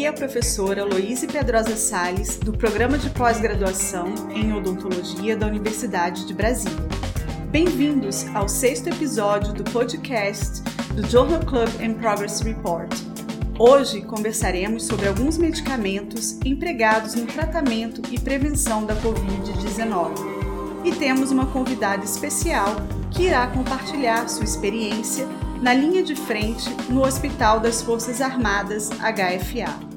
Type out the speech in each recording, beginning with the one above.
Aqui é a professora Loíse Pedrosa Sales, do Programa de Pós-Graduação em Odontologia da Universidade de Brasília. Bem-vindos ao sexto episódio do podcast do Journal Club and Progress Report. Hoje conversaremos sobre alguns medicamentos empregados no tratamento e prevenção da Covid-19. E temos uma convidada especial que irá compartilhar sua experiência na linha de frente no Hospital das Forças Armadas HFA.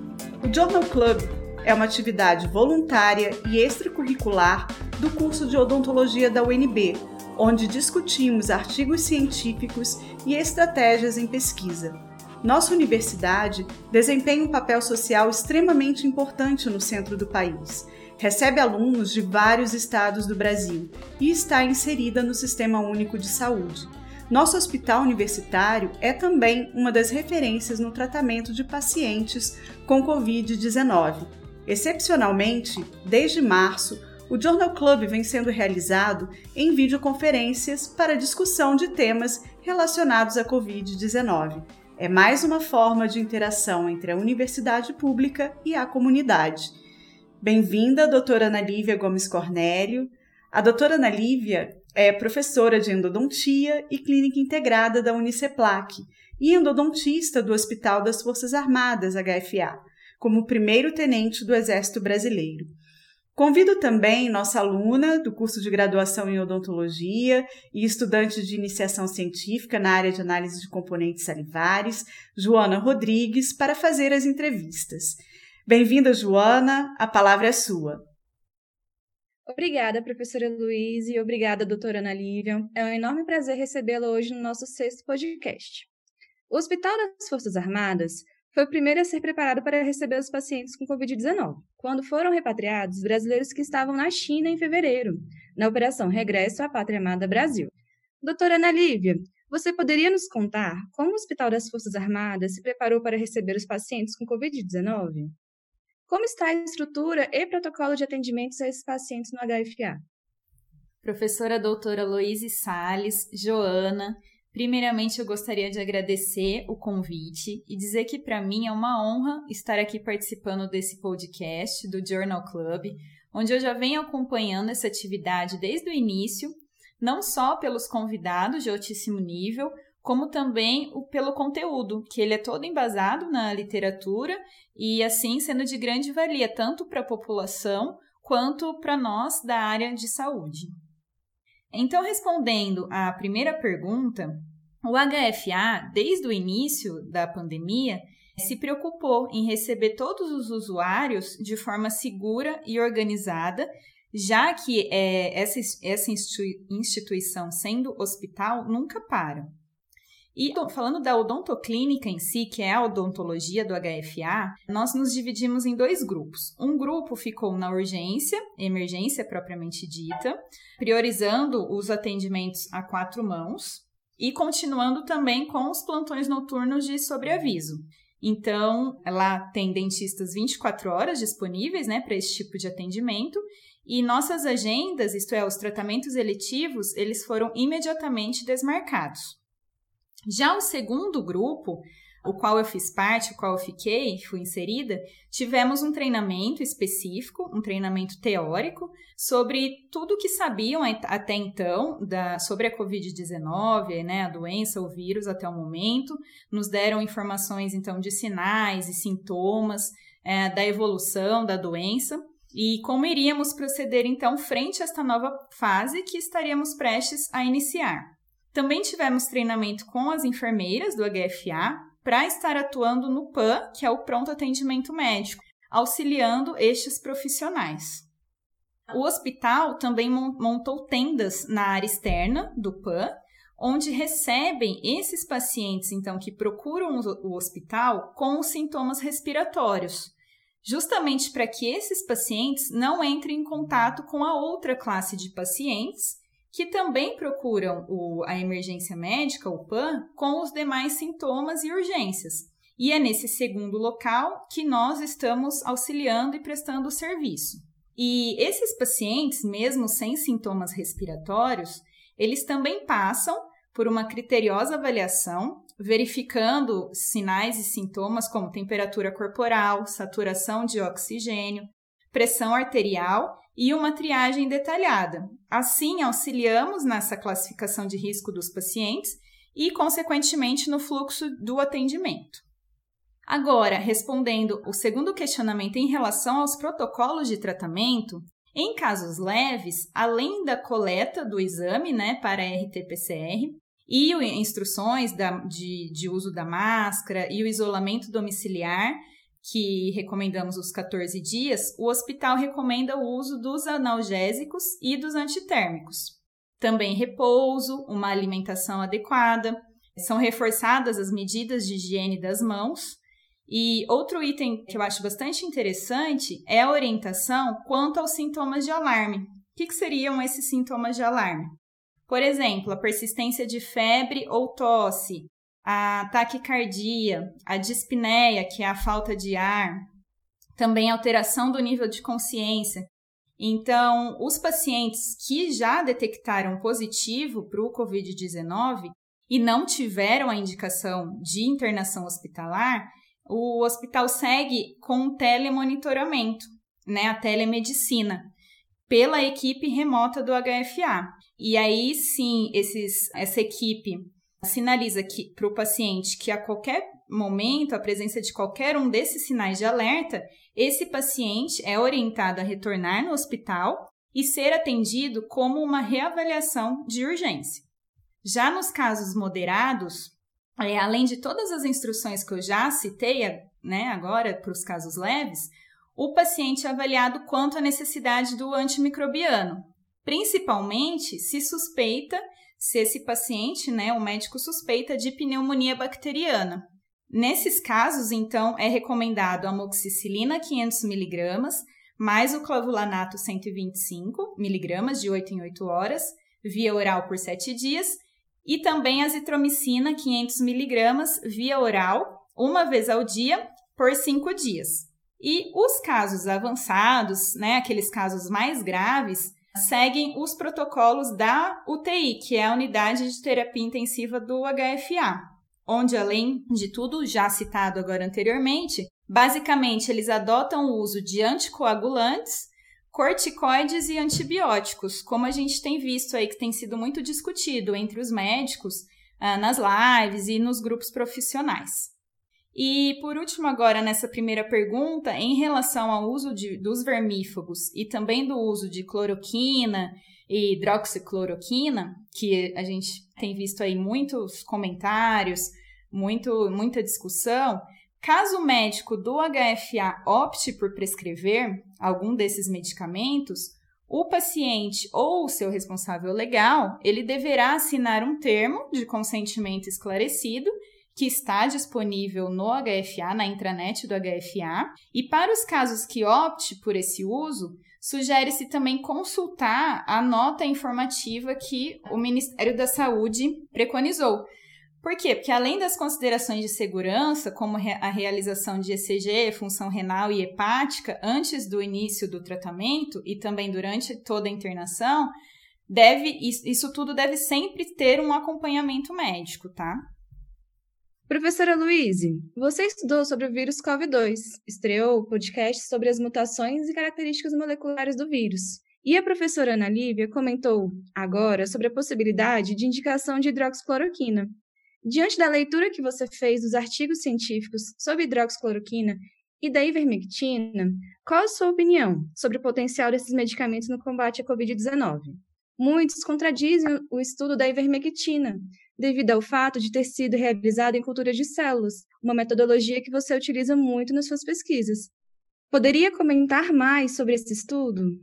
O Journal Club é uma atividade voluntária e extracurricular do curso de odontologia da UNB, onde discutimos artigos científicos e estratégias em pesquisa. Nossa universidade desempenha um papel social extremamente importante no centro do país. Recebe alunos de vários estados do Brasil e está inserida no Sistema Único de Saúde. Nosso hospital universitário é também uma das referências no tratamento de pacientes com Covid-19. Excepcionalmente, desde março, o Journal Club vem sendo realizado em videoconferências para discussão de temas relacionados à Covid-19. É mais uma forma de interação entre a universidade pública e a comunidade. Bem-vinda, doutora Ana Lívia Gomes Cornélio. A doutora Ana Lívia é professora de endodontia e clínica integrada da Uniceplac e endodontista do Hospital das Forças Armadas, HFA, como primeiro tenente do Exército Brasileiro. Convido também nossa aluna do curso de graduação em odontologia e estudante de iniciação científica na área de análise de componentes salivares, Joana Rodrigues, para fazer as entrevistas. Bem-vinda, Joana, a palavra é sua. Obrigada, professora Luiz, e obrigada, doutora Ana Lívia. É um enorme prazer recebê-la hoje no nosso sexto podcast. O Hospital das Forças Armadas foi o primeiro a ser preparado para receber os pacientes com Covid-19, quando foram repatriados brasileiros que estavam na China em fevereiro, na Operação Regresso à Pátria Amada Brasil. Doutora Ana Lívia, você poderia nos contar como o Hospital das Forças Armadas se preparou para receber os pacientes com Covid-19? Como está a estrutura e protocolo de atendimentos a esses pacientes no HFA? Professora doutora Loise Sales, Joana, primeiramente eu gostaria de agradecer o convite e dizer que para mim é uma honra estar aqui participando desse podcast do Journal Club, onde eu já venho acompanhando essa atividade desde o início, não só pelos convidados de altíssimo nível, como também o, pelo conteúdo, que ele é todo embasado na literatura e assim sendo de grande valia tanto para a população quanto para nós da área de saúde. Então, respondendo à primeira pergunta, o HFA, desde o início da pandemia, se preocupou em receber todos os usuários de forma segura e organizada, já que é, essa, essa instituição, sendo hospital, nunca para. E falando da odontoclínica em si, que é a odontologia do HFA, nós nos dividimos em dois grupos. Um grupo ficou na urgência, emergência propriamente dita, priorizando os atendimentos a quatro mãos e continuando também com os plantões noturnos de sobreaviso. Então, lá tem dentistas 24 horas disponíveis né, para esse tipo de atendimento e nossas agendas, isto é, os tratamentos eletivos, eles foram imediatamente desmarcados. Já o segundo grupo, o qual eu fiz parte, o qual eu fiquei, fui inserida, tivemos um treinamento específico, um treinamento teórico, sobre tudo que sabiam até então da, sobre a Covid-19, né, a doença, o vírus até o momento. Nos deram informações, então, de sinais e sintomas é, da evolução da doença e como iríamos proceder, então, frente a esta nova fase que estaríamos prestes a iniciar. Também tivemos treinamento com as enfermeiras do HFA para estar atuando no PAN, que é o pronto atendimento médico, auxiliando estes profissionais. O hospital também montou tendas na área externa do PAN, onde recebem esses pacientes então que procuram o hospital com sintomas respiratórios, justamente para que esses pacientes não entrem em contato com a outra classe de pacientes que também procuram o, a emergência médica, o PAN, com os demais sintomas e urgências. E é nesse segundo local que nós estamos auxiliando e prestando o serviço. E esses pacientes, mesmo sem sintomas respiratórios, eles também passam por uma criteriosa avaliação, verificando sinais e sintomas como temperatura corporal, saturação de oxigênio, pressão arterial e uma triagem detalhada. Assim, auxiliamos nessa classificação de risco dos pacientes e, consequentemente, no fluxo do atendimento. Agora, respondendo o segundo questionamento em relação aos protocolos de tratamento, em casos leves, além da coleta do exame né, para RT-PCR e instruções da, de, de uso da máscara e o isolamento domiciliar, que recomendamos os 14 dias, o hospital recomenda o uso dos analgésicos e dos antitérmicos. Também repouso, uma alimentação adequada, são reforçadas as medidas de higiene das mãos e outro item que eu acho bastante interessante é a orientação quanto aos sintomas de alarme. O que, que seriam esses sintomas de alarme? Por exemplo, a persistência de febre ou tosse, a taquicardia, a dispneia, que é a falta de ar, também alteração do nível de consciência. Então, os pacientes que já detectaram positivo para o Covid-19 e não tiveram a indicação de internação hospitalar, o hospital segue com o telemonitoramento, né, a telemedicina, pela equipe remota do HFA. E aí sim, esses, essa equipe sinaliza para o paciente que a qualquer momento, a presença de qualquer um desses sinais de alerta, esse paciente é orientado a retornar no hospital e ser atendido como uma reavaliação de urgência. Já nos casos moderados, é, além de todas as instruções que eu já citei né, agora para os casos leves, o paciente é avaliado quanto à necessidade do antimicrobiano, principalmente se suspeita, se esse paciente, né, o médico suspeita de pneumonia bacteriana. Nesses casos, então, é recomendado a amoxicilina 500mg, mais o clavulanato 125mg de 8 em 8 horas, via oral por 7 dias, e também a azitromicina 500mg via oral, uma vez ao dia, por 5 dias. E os casos avançados, né, aqueles casos mais graves, seguem os protocolos da UTI, que é a unidade de terapia intensiva do HFA, onde, além de tudo já citado agora anteriormente, basicamente eles adotam o uso de anticoagulantes corticoides e antibióticos, como a gente tem visto aí que tem sido muito discutido entre os médicos, ah, nas lives e nos grupos profissionais. E por último, agora nessa primeira pergunta, em relação ao uso de, dos vermífugos e também do uso de cloroquina e hidroxicloroquina, que a gente tem visto aí muitos comentários, muito, muita discussão, Caso o médico do HFA opte por prescrever algum desses medicamentos, o paciente ou o seu responsável legal, ele deverá assinar um termo de consentimento esclarecido que está disponível no HFA, na intranet do HFA, e para os casos que opte por esse uso, sugere-se também consultar a nota informativa que o Ministério da Saúde preconizou, por quê? Porque além das considerações de segurança, como a realização de ECG, função renal e hepática, antes do início do tratamento e também durante toda a internação, deve isso tudo deve sempre ter um acompanhamento médico, tá? Professora Luíse, você estudou sobre o vírus COVID-2, estreou podcast sobre as mutações e características moleculares do vírus. E a professora Ana Lívia comentou agora sobre a possibilidade de indicação de hidroxicloroquina, Diante da leitura que você fez dos artigos científicos sobre hidroxicloroquina e da ivermectina, qual a sua opinião sobre o potencial desses medicamentos no combate à Covid-19? Muitos contradizem o estudo da ivermectina, devido ao fato de ter sido realizado em cultura de células, uma metodologia que você utiliza muito nas suas pesquisas. Poderia comentar mais sobre esse estudo?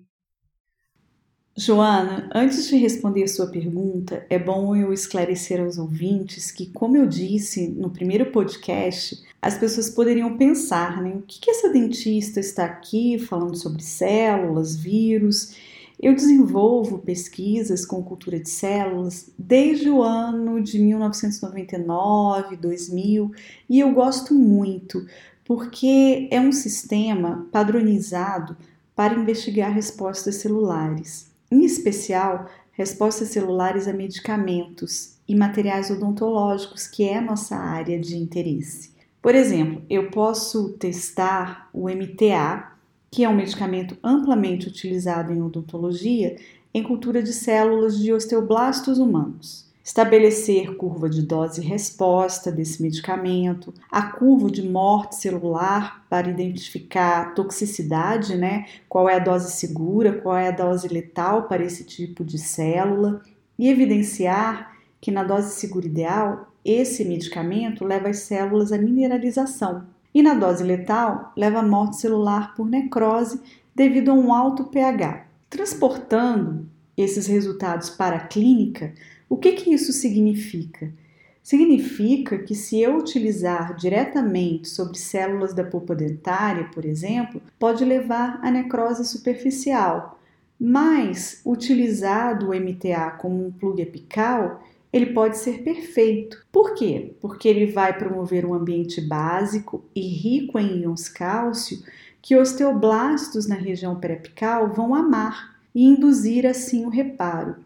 Joana, antes de responder sua pergunta, é bom eu esclarecer aos ouvintes que, como eu disse no primeiro podcast, as pessoas poderiam pensar, né? O que, que essa dentista está aqui falando sobre células, vírus? Eu desenvolvo pesquisas com cultura de células desde o ano de 1999, 2000 e eu gosto muito porque é um sistema padronizado para investigar respostas celulares em especial respostas celulares a medicamentos e materiais odontológicos, que é a nossa área de interesse. Por exemplo, eu posso testar o MTA, que é um medicamento amplamente utilizado em odontologia, em cultura de células de osteoblastos humanos estabelecer curva de dose e resposta desse medicamento, a curva de morte celular para identificar toxicidade, né? Qual é a dose segura, qual é a dose letal para esse tipo de célula e evidenciar que na dose segura ideal esse medicamento leva as células à mineralização e na dose letal leva morte celular por necrose devido a um alto pH. Transportando esses resultados para a clínica, o que, que isso significa? Significa que se eu utilizar diretamente sobre células da polpa dentária, por exemplo, pode levar à necrose superficial, mas utilizado o MTA como um plug apical, ele pode ser perfeito. Por quê? Porque ele vai promover um ambiente básico e rico em íons cálcio que osteoblastos na região periapical vão amar e induzir assim o reparo.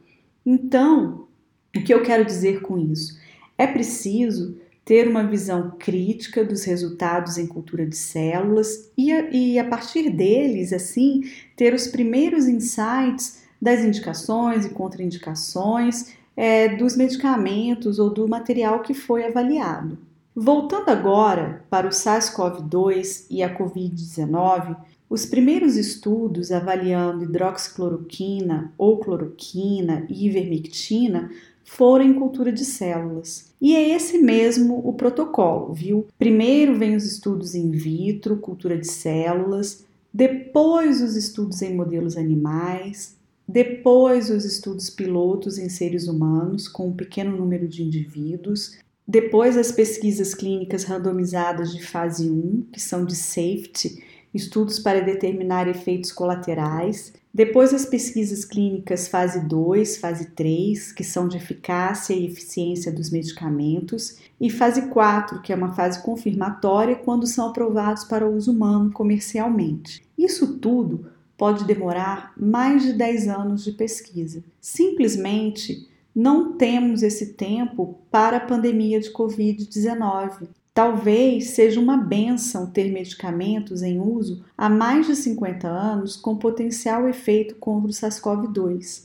Então, o que eu quero dizer com isso? É preciso ter uma visão crítica dos resultados em cultura de células e a, e a partir deles, assim, ter os primeiros insights das indicações e contraindicações é, dos medicamentos ou do material que foi avaliado. Voltando agora para o SARS-CoV-2 e a Covid-19, os primeiros estudos avaliando hidroxicloroquina ou cloroquina e ivermectina foram em cultura de células. E é esse mesmo o protocolo, viu? Primeiro vem os estudos in vitro, cultura de células, depois os estudos em modelos animais, depois os estudos pilotos em seres humanos, com um pequeno número de indivíduos, depois as pesquisas clínicas randomizadas de fase 1, que são de safety, estudos para determinar efeitos colaterais, depois as pesquisas clínicas fase 2, fase 3, que são de eficácia e eficiência dos medicamentos, e fase 4, que é uma fase confirmatória quando são aprovados para uso humano comercialmente. Isso tudo pode demorar mais de 10 anos de pesquisa. Simplesmente não temos esse tempo para a pandemia de Covid-19. Talvez seja uma benção ter medicamentos em uso há mais de 50 anos com potencial efeito contra o SARS-CoV-2.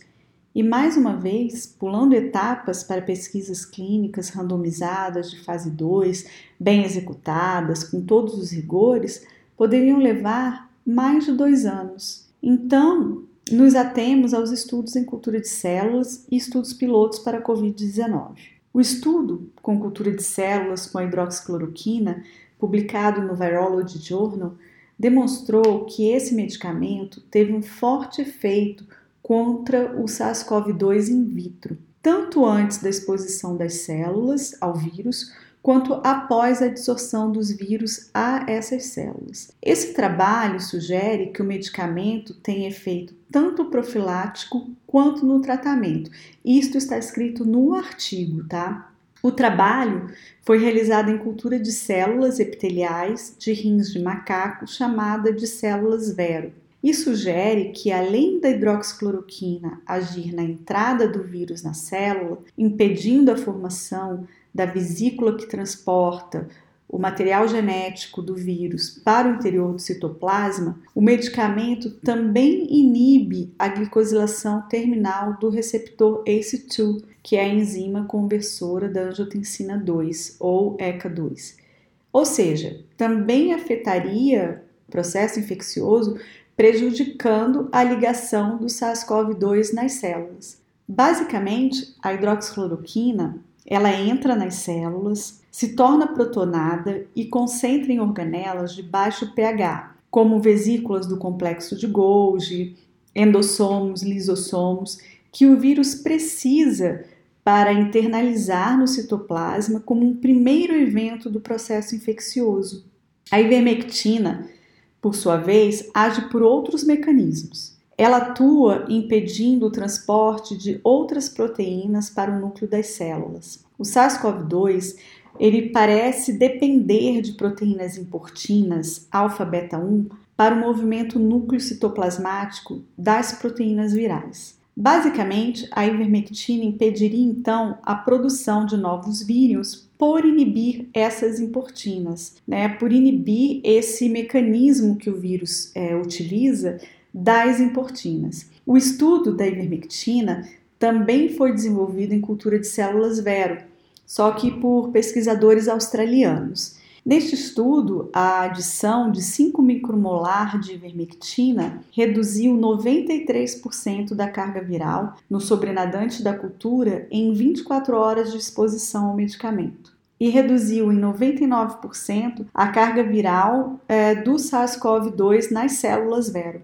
E mais uma vez, pulando etapas para pesquisas clínicas randomizadas de fase 2, bem executadas, com todos os rigores, poderiam levar mais de dois anos. Então, nos atemos aos estudos em cultura de células e estudos pilotos para a Covid-19. O estudo com cultura de células com a hidroxicloroquina, publicado no Virology Journal, demonstrou que esse medicamento teve um forte efeito contra o SARS-CoV-2 in vitro, tanto antes da exposição das células ao vírus, quanto após a absorção dos vírus a essas células. Esse trabalho sugere que o medicamento tem efeito tanto profilático quanto no tratamento. Isto está escrito no artigo, tá? O trabalho foi realizado em cultura de células epiteliais de rins de macaco chamada de células vero e sugere que, além da hidroxicloroquina agir na entrada do vírus na célula, impedindo a formação da vesícula que transporta o material genético do vírus para o interior do citoplasma, o medicamento também inibe a glicosilação terminal do receptor ACE2, que é a enzima conversora da angiotensina 2 ou ECA2. Ou seja, também afetaria o processo infeccioso, prejudicando a ligação do SARS-CoV-2 nas células. Basicamente, a hidroxicloroquina ela entra nas células, se torna protonada e concentra em organelas de baixo pH, como vesículas do complexo de Golgi, endossomos, lisossomos, que o vírus precisa para internalizar no citoplasma como um primeiro evento do processo infeccioso. A ivermectina, por sua vez, age por outros mecanismos. Ela atua impedindo o transporte de outras proteínas para o núcleo das células. O SARS-CoV-2 ele parece depender de proteínas importinas alfa-beta 1 para o movimento núcleo citoplasmático das proteínas virais. Basicamente, a ivermectina impediria então a produção de novos vírus por inibir essas importinas, né? por inibir esse mecanismo que o vírus é, utiliza das importinas. O estudo da ivermectina também foi desenvolvido em cultura de células vero, só que por pesquisadores australianos. Neste estudo, a adição de 5 micromolar de ivermectina reduziu 93% da carga viral no sobrenadante da cultura em 24 horas de exposição ao medicamento. E reduziu em 99% a carga viral é, do SARS-CoV-2 nas células vero.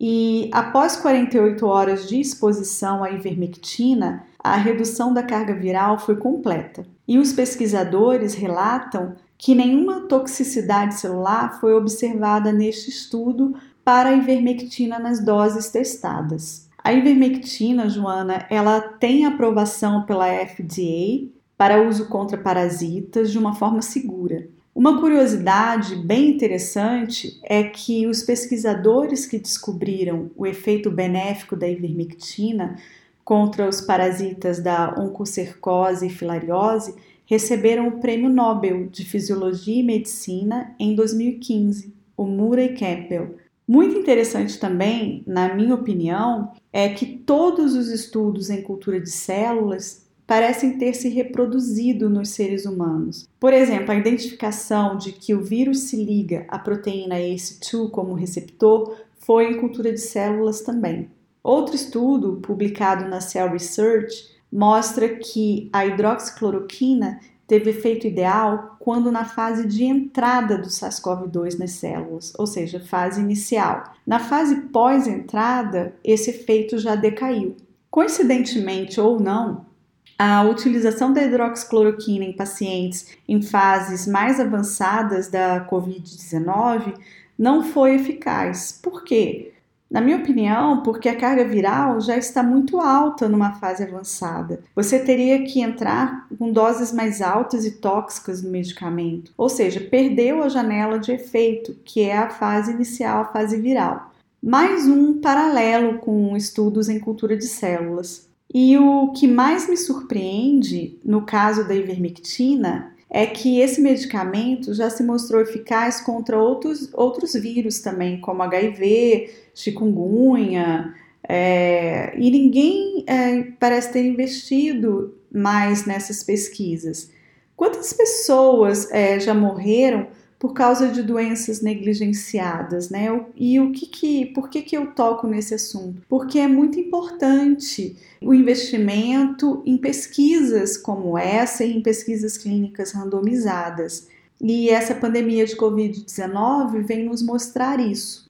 E após 48 horas de exposição à ivermectina, a redução da carga viral foi completa. E os pesquisadores relatam que nenhuma toxicidade celular foi observada neste estudo para a ivermectina nas doses testadas. A ivermectina, Joana, ela tem aprovação pela FDA para uso contra parasitas de uma forma segura. Uma curiosidade bem interessante é que os pesquisadores que descobriram o efeito benéfico da ivermectina contra os parasitas da oncocercose e filariose receberam o Prêmio Nobel de Fisiologia e Medicina em 2015, o Murray Campbell. Muito interessante também, na minha opinião, é que todos os estudos em cultura de células parecem ter se reproduzido nos seres humanos. Por exemplo, a identificação de que o vírus se liga à proteína ACE2 como receptor foi em cultura de células também. Outro estudo, publicado na Cell Research, mostra que a hidroxicloroquina teve efeito ideal quando na fase de entrada do SARS-CoV-2 nas células, ou seja, fase inicial. Na fase pós-entrada, esse efeito já decaiu. Coincidentemente ou não, a utilização da hidroxicloroquina em pacientes em fases mais avançadas da COVID-19 não foi eficaz. Por quê? Na minha opinião, porque a carga viral já está muito alta numa fase avançada. Você teria que entrar com doses mais altas e tóxicas no medicamento, ou seja, perdeu a janela de efeito, que é a fase inicial, a fase viral. Mais um paralelo com estudos em cultura de células. E o que mais me surpreende no caso da ivermectina é que esse medicamento já se mostrou eficaz contra outros, outros vírus também, como HIV, chikungunya, é, e ninguém é, parece ter investido mais nessas pesquisas. Quantas pessoas é, já morreram por causa de doenças negligenciadas, né? E o que que, por que que eu toco nesse assunto? Porque é muito importante o investimento em pesquisas como essa e em pesquisas clínicas randomizadas. E essa pandemia de Covid-19 vem nos mostrar isso.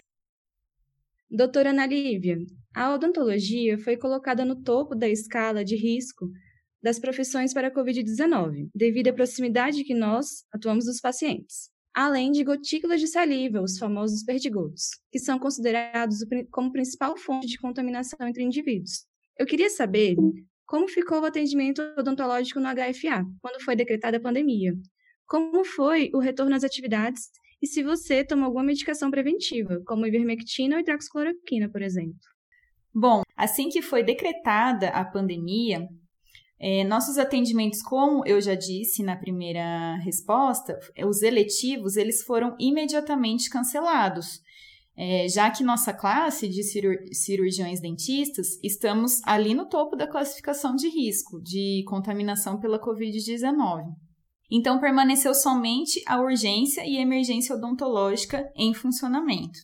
Doutora Ana Lívia, a odontologia foi colocada no topo da escala de risco das profissões para a Covid-19, devido à proximidade que nós atuamos dos pacientes além de gotículas de saliva, os famosos perdigotos, que são considerados como principal fonte de contaminação entre indivíduos. Eu queria saber como ficou o atendimento odontológico no HFA quando foi decretada a pandemia. Como foi o retorno às atividades e se você tomou alguma medicação preventiva, como ivermectina ou hidroxicloroquina, por exemplo. Bom, assim que foi decretada a pandemia, é, nossos atendimentos, como eu já disse na primeira resposta, os eletivos, eles foram imediatamente cancelados. É, já que nossa classe de cirurgiões dentistas estamos ali no topo da classificação de risco de contaminação pela Covid-19. Então, permaneceu somente a urgência e emergência odontológica em funcionamento.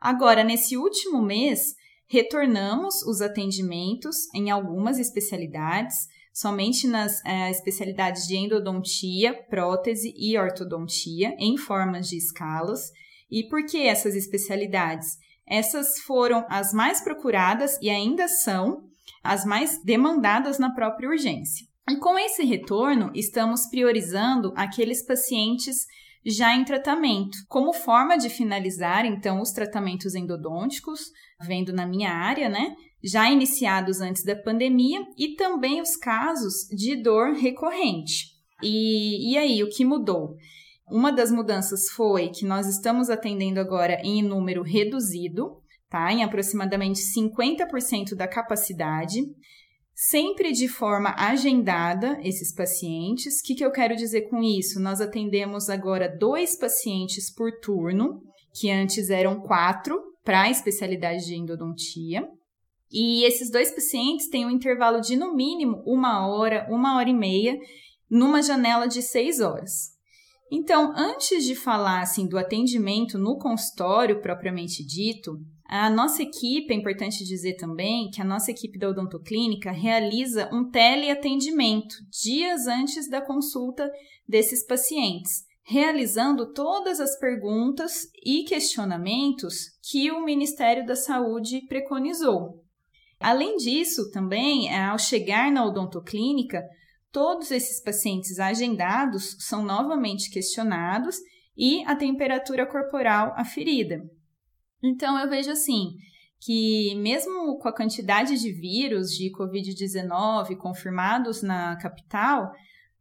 Agora, nesse último mês, retornamos os atendimentos em algumas especialidades, somente nas é, especialidades de endodontia, prótese e ortodontia, em formas de escalas. E por que essas especialidades? Essas foram as mais procuradas e ainda são as mais demandadas na própria urgência. E com esse retorno, estamos priorizando aqueles pacientes já em tratamento, como forma de finalizar então os tratamentos endodônticos, vendo na minha área, né? Já iniciados antes da pandemia, e também os casos de dor recorrente. E, e aí, o que mudou? Uma das mudanças foi que nós estamos atendendo agora em número reduzido, tá? Em aproximadamente 50% da capacidade, sempre de forma agendada esses pacientes. O que, que eu quero dizer com isso? Nós atendemos agora dois pacientes por turno, que antes eram quatro, para a especialidade de endodontia. E esses dois pacientes têm um intervalo de no mínimo uma hora, uma hora e meia, numa janela de seis horas. Então, antes de falar assim, do atendimento no consultório propriamente dito, a nossa equipe, é importante dizer também que a nossa equipe da odontoclínica realiza um teleatendimento dias antes da consulta desses pacientes, realizando todas as perguntas e questionamentos que o Ministério da Saúde preconizou. Além disso, também, ao chegar na odontoclínica, todos esses pacientes agendados são novamente questionados e a temperatura corporal aferida. Então, eu vejo assim que, mesmo com a quantidade de vírus de Covid-19 confirmados na capital,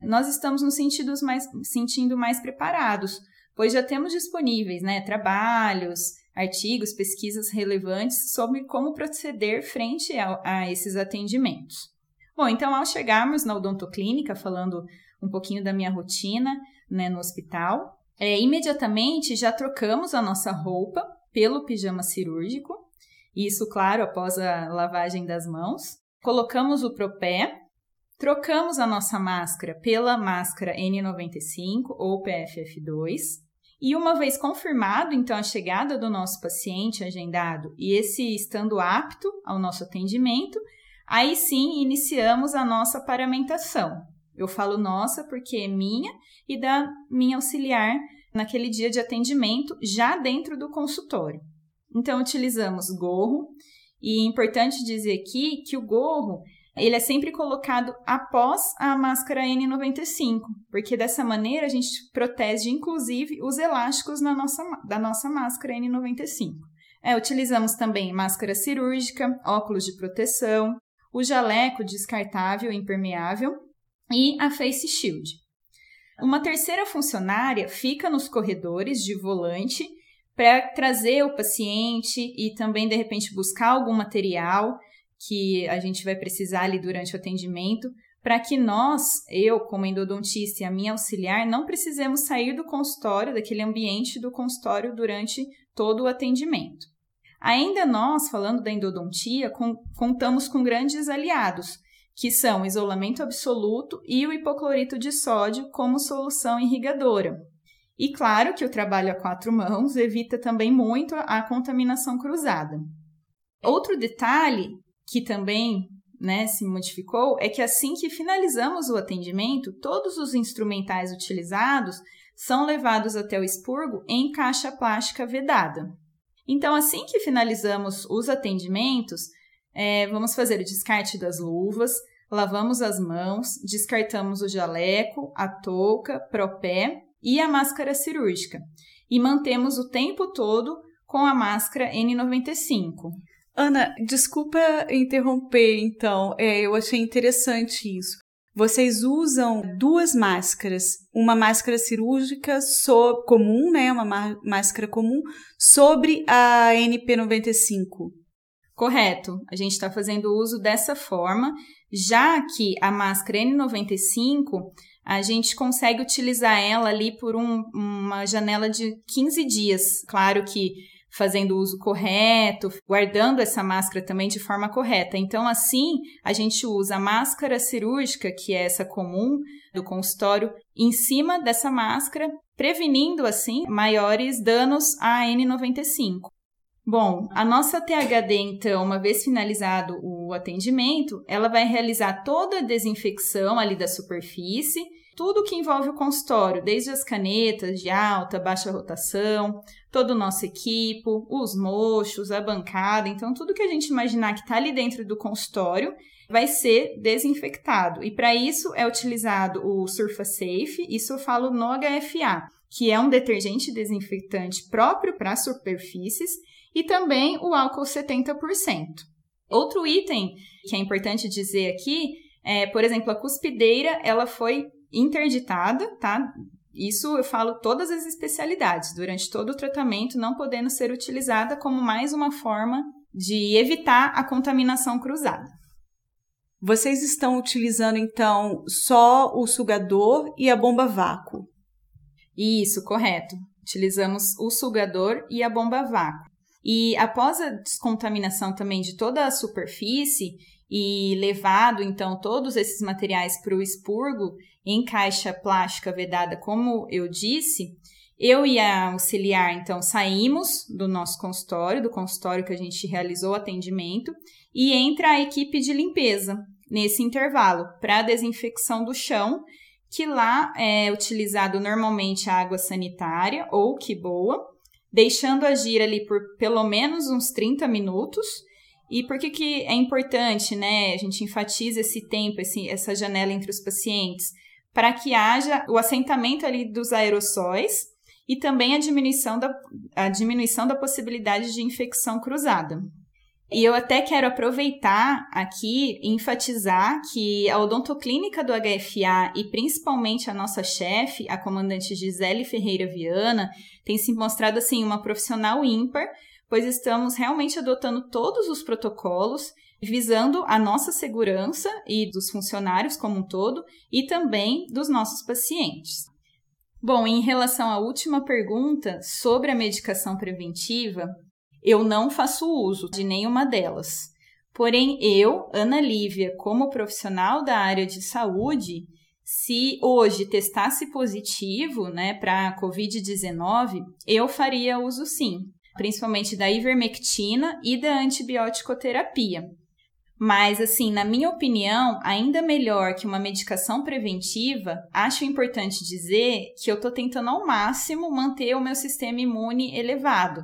nós estamos nos sentidos mais, sentindo mais preparados, pois já temos disponíveis né, trabalhos, artigos, pesquisas relevantes sobre como proceder frente a, a esses atendimentos. Bom, então, ao chegarmos na odontoclínica, falando um pouquinho da minha rotina né, no hospital, é, imediatamente já trocamos a nossa roupa pelo pijama cirúrgico, isso, claro, após a lavagem das mãos. Colocamos o propé, trocamos a nossa máscara pela máscara N95 ou PFF2. E uma vez confirmado, então, a chegada do nosso paciente agendado e esse estando apto ao nosso atendimento, aí sim iniciamos a nossa paramentação. Eu falo nossa porque é minha e da minha auxiliar naquele dia de atendimento já dentro do consultório. Então utilizamos gorro e é importante dizer aqui que o gorro ele é sempre colocado após a máscara N95, porque dessa maneira a gente protege inclusive os elásticos na nossa, da nossa máscara N95. É, utilizamos também máscara cirúrgica, óculos de proteção, o jaleco descartável e impermeável e a face shield. Uma terceira funcionária fica nos corredores de volante para trazer o paciente e também, de repente, buscar algum material que a gente vai precisar ali durante o atendimento, para que nós, eu como endodontista e a minha auxiliar, não precisemos sair do consultório, daquele ambiente do consultório durante todo o atendimento. Ainda nós, falando da endodontia, com, contamos com grandes aliados, que são isolamento absoluto e o hipoclorito de sódio como solução irrigadora. E claro que o trabalho a quatro mãos evita também muito a contaminação cruzada. Outro detalhe que também né, se modificou é que assim que finalizamos o atendimento, todos os instrumentais utilizados são levados até o expurgo em caixa plástica vedada. Então, assim que finalizamos os atendimentos, é, vamos fazer o descarte das luvas, lavamos as mãos, descartamos o jaleco, a touca, propé e a máscara cirúrgica e mantemos o tempo todo com a máscara N95. Ana, desculpa interromper, então, é, eu achei interessante isso. Vocês usam duas máscaras, uma máscara cirúrgica so, comum, né, uma máscara comum, sobre a NP95. Correto. A gente está fazendo uso dessa forma, já que a máscara N95 a gente consegue utilizar ela ali por um, uma janela de 15 dias. Claro que fazendo o uso correto, guardando essa máscara também de forma correta. Então, assim, a gente usa a máscara cirúrgica, que é essa comum do consultório, em cima dessa máscara, prevenindo, assim, maiores danos à N95. Bom, a nossa THD, então, uma vez finalizado o atendimento, ela vai realizar toda a desinfecção ali da superfície, tudo que envolve o consultório, desde as canetas de alta, baixa rotação, todo o nosso equipo, os mochos, a bancada, então tudo que a gente imaginar que está ali dentro do consultório vai ser desinfectado. E para isso é utilizado o SurfaSafe, isso eu falo no HFA, que é um detergente desinfetante próprio para superfícies e também o álcool 70%. Outro item que é importante dizer aqui é, por exemplo, a cuspideira, ela foi interditada, tá? Isso eu falo todas as especialidades, durante todo o tratamento, não podendo ser utilizada como mais uma forma de evitar a contaminação cruzada. Vocês estão utilizando então só o sugador e a bomba vácuo? Isso, correto. Utilizamos o sugador e a bomba vácuo. E após a descontaminação também de toda a superfície e levado então todos esses materiais para o expurgo em caixa plástica vedada, como eu disse, eu e a auxiliar então saímos do nosso consultório, do consultório que a gente realizou o atendimento, e entra a equipe de limpeza nesse intervalo para a desinfecção do chão, que lá é utilizado normalmente a água sanitária ou que boa, deixando agir ali por pelo menos uns 30 minutos. E por que, que é importante, né? A gente enfatiza esse tempo, esse, essa janela entre os pacientes, para que haja o assentamento ali dos aerossóis e também a diminuição da, a diminuição da possibilidade de infecção cruzada. E eu até quero aproveitar aqui e enfatizar que a odontoclínica do HFA e principalmente a nossa chefe, a comandante Gisele Ferreira Viana, tem se mostrado assim uma profissional ímpar, pois estamos realmente adotando todos os protocolos visando a nossa segurança e dos funcionários como um todo e também dos nossos pacientes. Bom, em relação à última pergunta sobre a medicação preventiva, eu não faço uso de nenhuma delas. Porém, eu, Ana Lívia, como profissional da área de saúde, se hoje testasse positivo né, para a Covid-19, eu faria uso sim, principalmente da ivermectina e da antibiótico-terapia. Mas, assim, na minha opinião, ainda melhor que uma medicação preventiva, acho importante dizer que eu estou tentando ao máximo manter o meu sistema imune elevado,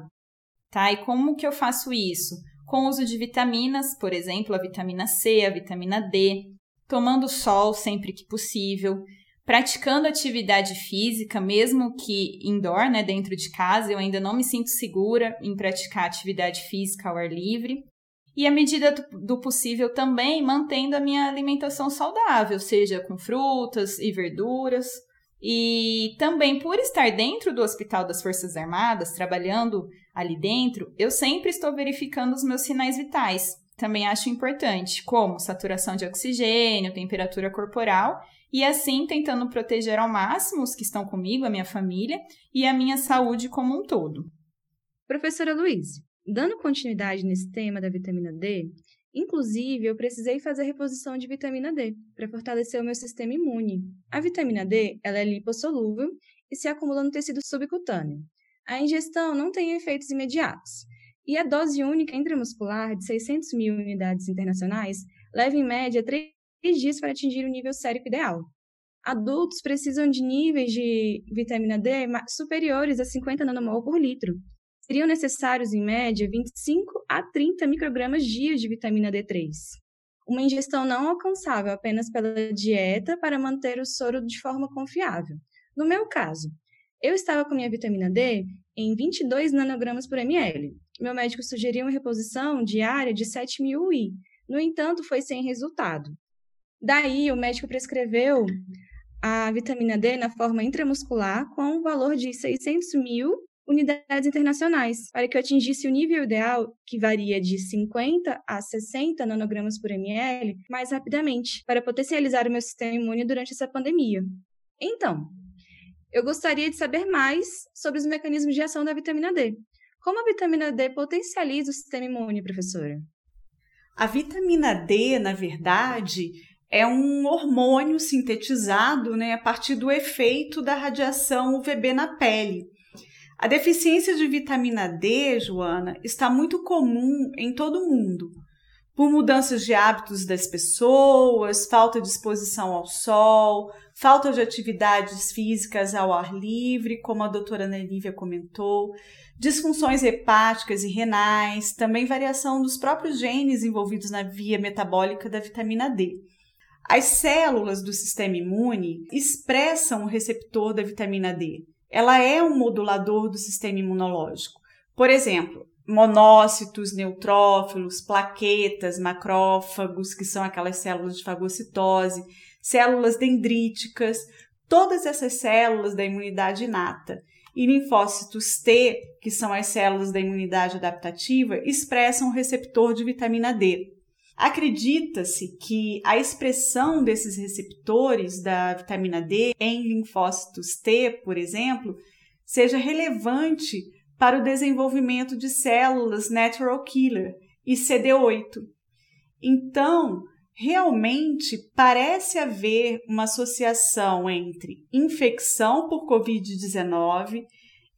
tá? E como que eu faço isso? Com o uso de vitaminas, por exemplo, a vitamina C, a vitamina D, tomando sol sempre que possível, praticando atividade física, mesmo que indoor, né, dentro de casa, eu ainda não me sinto segura em praticar atividade física ao ar livre. E à medida do possível também mantendo a minha alimentação saudável, seja com frutas e verduras, e também por estar dentro do Hospital das Forças Armadas, trabalhando ali dentro, eu sempre estou verificando os meus sinais vitais. Também acho importante, como saturação de oxigênio, temperatura corporal, e assim tentando proteger ao máximo os que estão comigo, a minha família e a minha saúde como um todo. Professora Luiz, dando continuidade nesse tema da vitamina D, Inclusive, eu precisei fazer reposição de vitamina D para fortalecer o meu sistema imune. A vitamina D ela é lipossolúvel e se acumula no tecido subcutâneo. A ingestão não tem efeitos imediatos. E a dose única intramuscular de 600 mil unidades internacionais leva em média 3 dias para atingir o nível sérico ideal. Adultos precisam de níveis de vitamina D superiores a 50 nanomol por litro, seriam necessários, em média, 25 a 30 microgramas dia de vitamina D3. Uma ingestão não alcançável apenas pela dieta para manter o soro de forma confiável. No meu caso, eu estava com minha vitamina D em 22 nanogramas por ml. Meu médico sugeriu uma reposição diária de 7 mil UI. No entanto, foi sem resultado. Daí, o médico prescreveu a vitamina D na forma intramuscular com um valor de 600 mil unidades internacionais, para que eu atingisse o nível ideal, que varia de 50 a 60 nanogramas por ml, mais rapidamente, para potencializar o meu sistema imune durante essa pandemia. Então, eu gostaria de saber mais sobre os mecanismos de ação da vitamina D. Como a vitamina D potencializa o sistema imune, professora? A vitamina D, na verdade, é um hormônio sintetizado né, a partir do efeito da radiação UVB na pele. A deficiência de vitamina D, Joana, está muito comum em todo o mundo, por mudanças de hábitos das pessoas, falta de exposição ao sol, falta de atividades físicas ao ar livre, como a doutora Nelívia comentou, disfunções hepáticas e renais, também variação dos próprios genes envolvidos na via metabólica da vitamina D. As células do sistema imune expressam o receptor da vitamina D, ela é um modulador do sistema imunológico. Por exemplo, monócitos, neutrófilos, plaquetas, macrófagos, que são aquelas células de fagocitose, células dendríticas, todas essas células da imunidade inata e linfócitos T, que são as células da imunidade adaptativa, expressam o receptor de vitamina D. Acredita-se que a expressão desses receptores da vitamina D em linfócitos T, por exemplo, seja relevante para o desenvolvimento de células natural killer e CD8. Então, realmente parece haver uma associação entre infecção por Covid-19,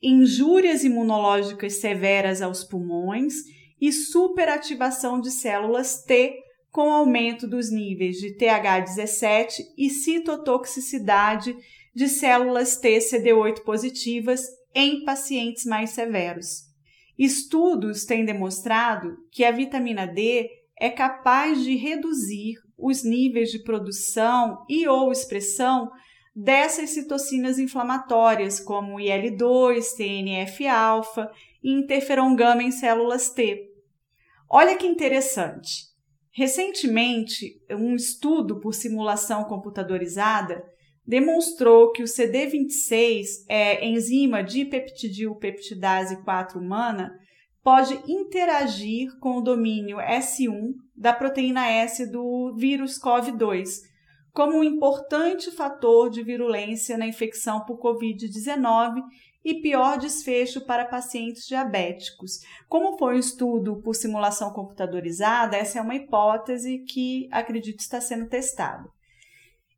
injúrias imunológicas severas aos pulmões e superativação de células T com aumento dos níveis de TH17 e citotoxicidade de células T CD8 positivas em pacientes mais severos. Estudos têm demonstrado que a vitamina D é capaz de reduzir os níveis de produção e ou expressão dessas citocinas inflamatórias, como IL-2, TNF-alfa e interferon gama em células T. Olha que interessante. Recentemente, um estudo por simulação computadorizada demonstrou que o CD26, é, enzima dipeptidilpeptidase 4 humana, pode interagir com o domínio S1 da proteína S do vírus COV2, como um importante fator de virulência na infecção por Covid-19 e pior desfecho para pacientes diabéticos. Como foi um estudo por simulação computadorizada, essa é uma hipótese que acredito está sendo testada.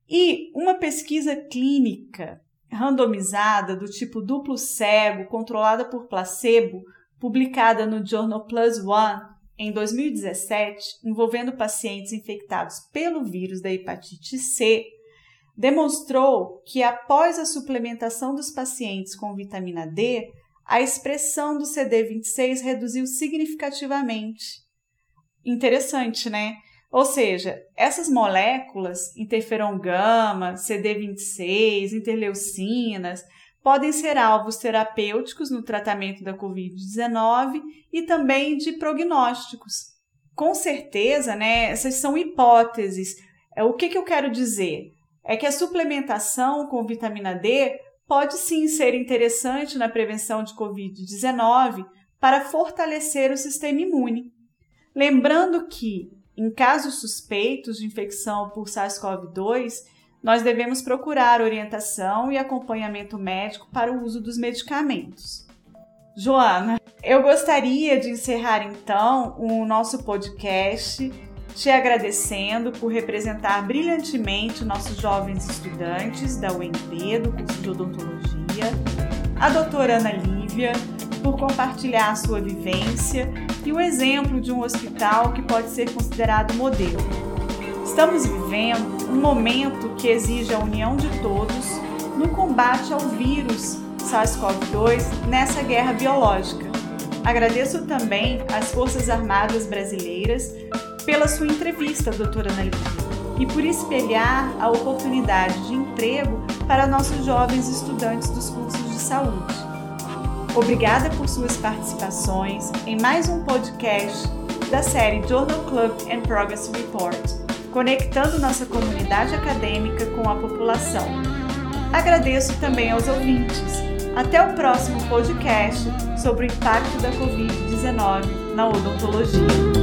E uma pesquisa clínica randomizada do tipo duplo cego, controlada por placebo, publicada no Journal Plus One em 2017, envolvendo pacientes infectados pelo vírus da hepatite C, demonstrou que após a suplementação dos pacientes com vitamina D, a expressão do CD26 reduziu significativamente. Interessante, né? Ou seja, essas moléculas, interferon gama, CD26, interleucinas, podem ser alvos terapêuticos no tratamento da Covid-19 e também de prognósticos. Com certeza, né, essas são hipóteses. É, o que, que eu quero dizer? É que a suplementação com vitamina D pode sim ser interessante na prevenção de Covid-19 para fortalecer o sistema imune. Lembrando que, em casos suspeitos de infecção por SARS-CoV-2, nós devemos procurar orientação e acompanhamento médico para o uso dos medicamentos. Joana, eu gostaria de encerrar então o nosso podcast te agradecendo por representar brilhantemente nossos jovens estudantes da UNB, do curso de odontologia, a doutora Ana Lívia, por compartilhar a sua vivência e o exemplo de um hospital que pode ser considerado modelo. Estamos vivendo um momento que exige a união de todos no combate ao vírus SARS-CoV-2 nessa guerra biológica. Agradeço também às Forças Armadas Brasileiras pela sua entrevista, doutora Ana e por espelhar a oportunidade de emprego para nossos jovens estudantes dos cursos de saúde. Obrigada por suas participações em mais um podcast da série Journal Club and Progress Report conectando nossa comunidade acadêmica com a população. Agradeço também aos ouvintes. Até o próximo podcast sobre o impacto da Covid-19 na odontologia.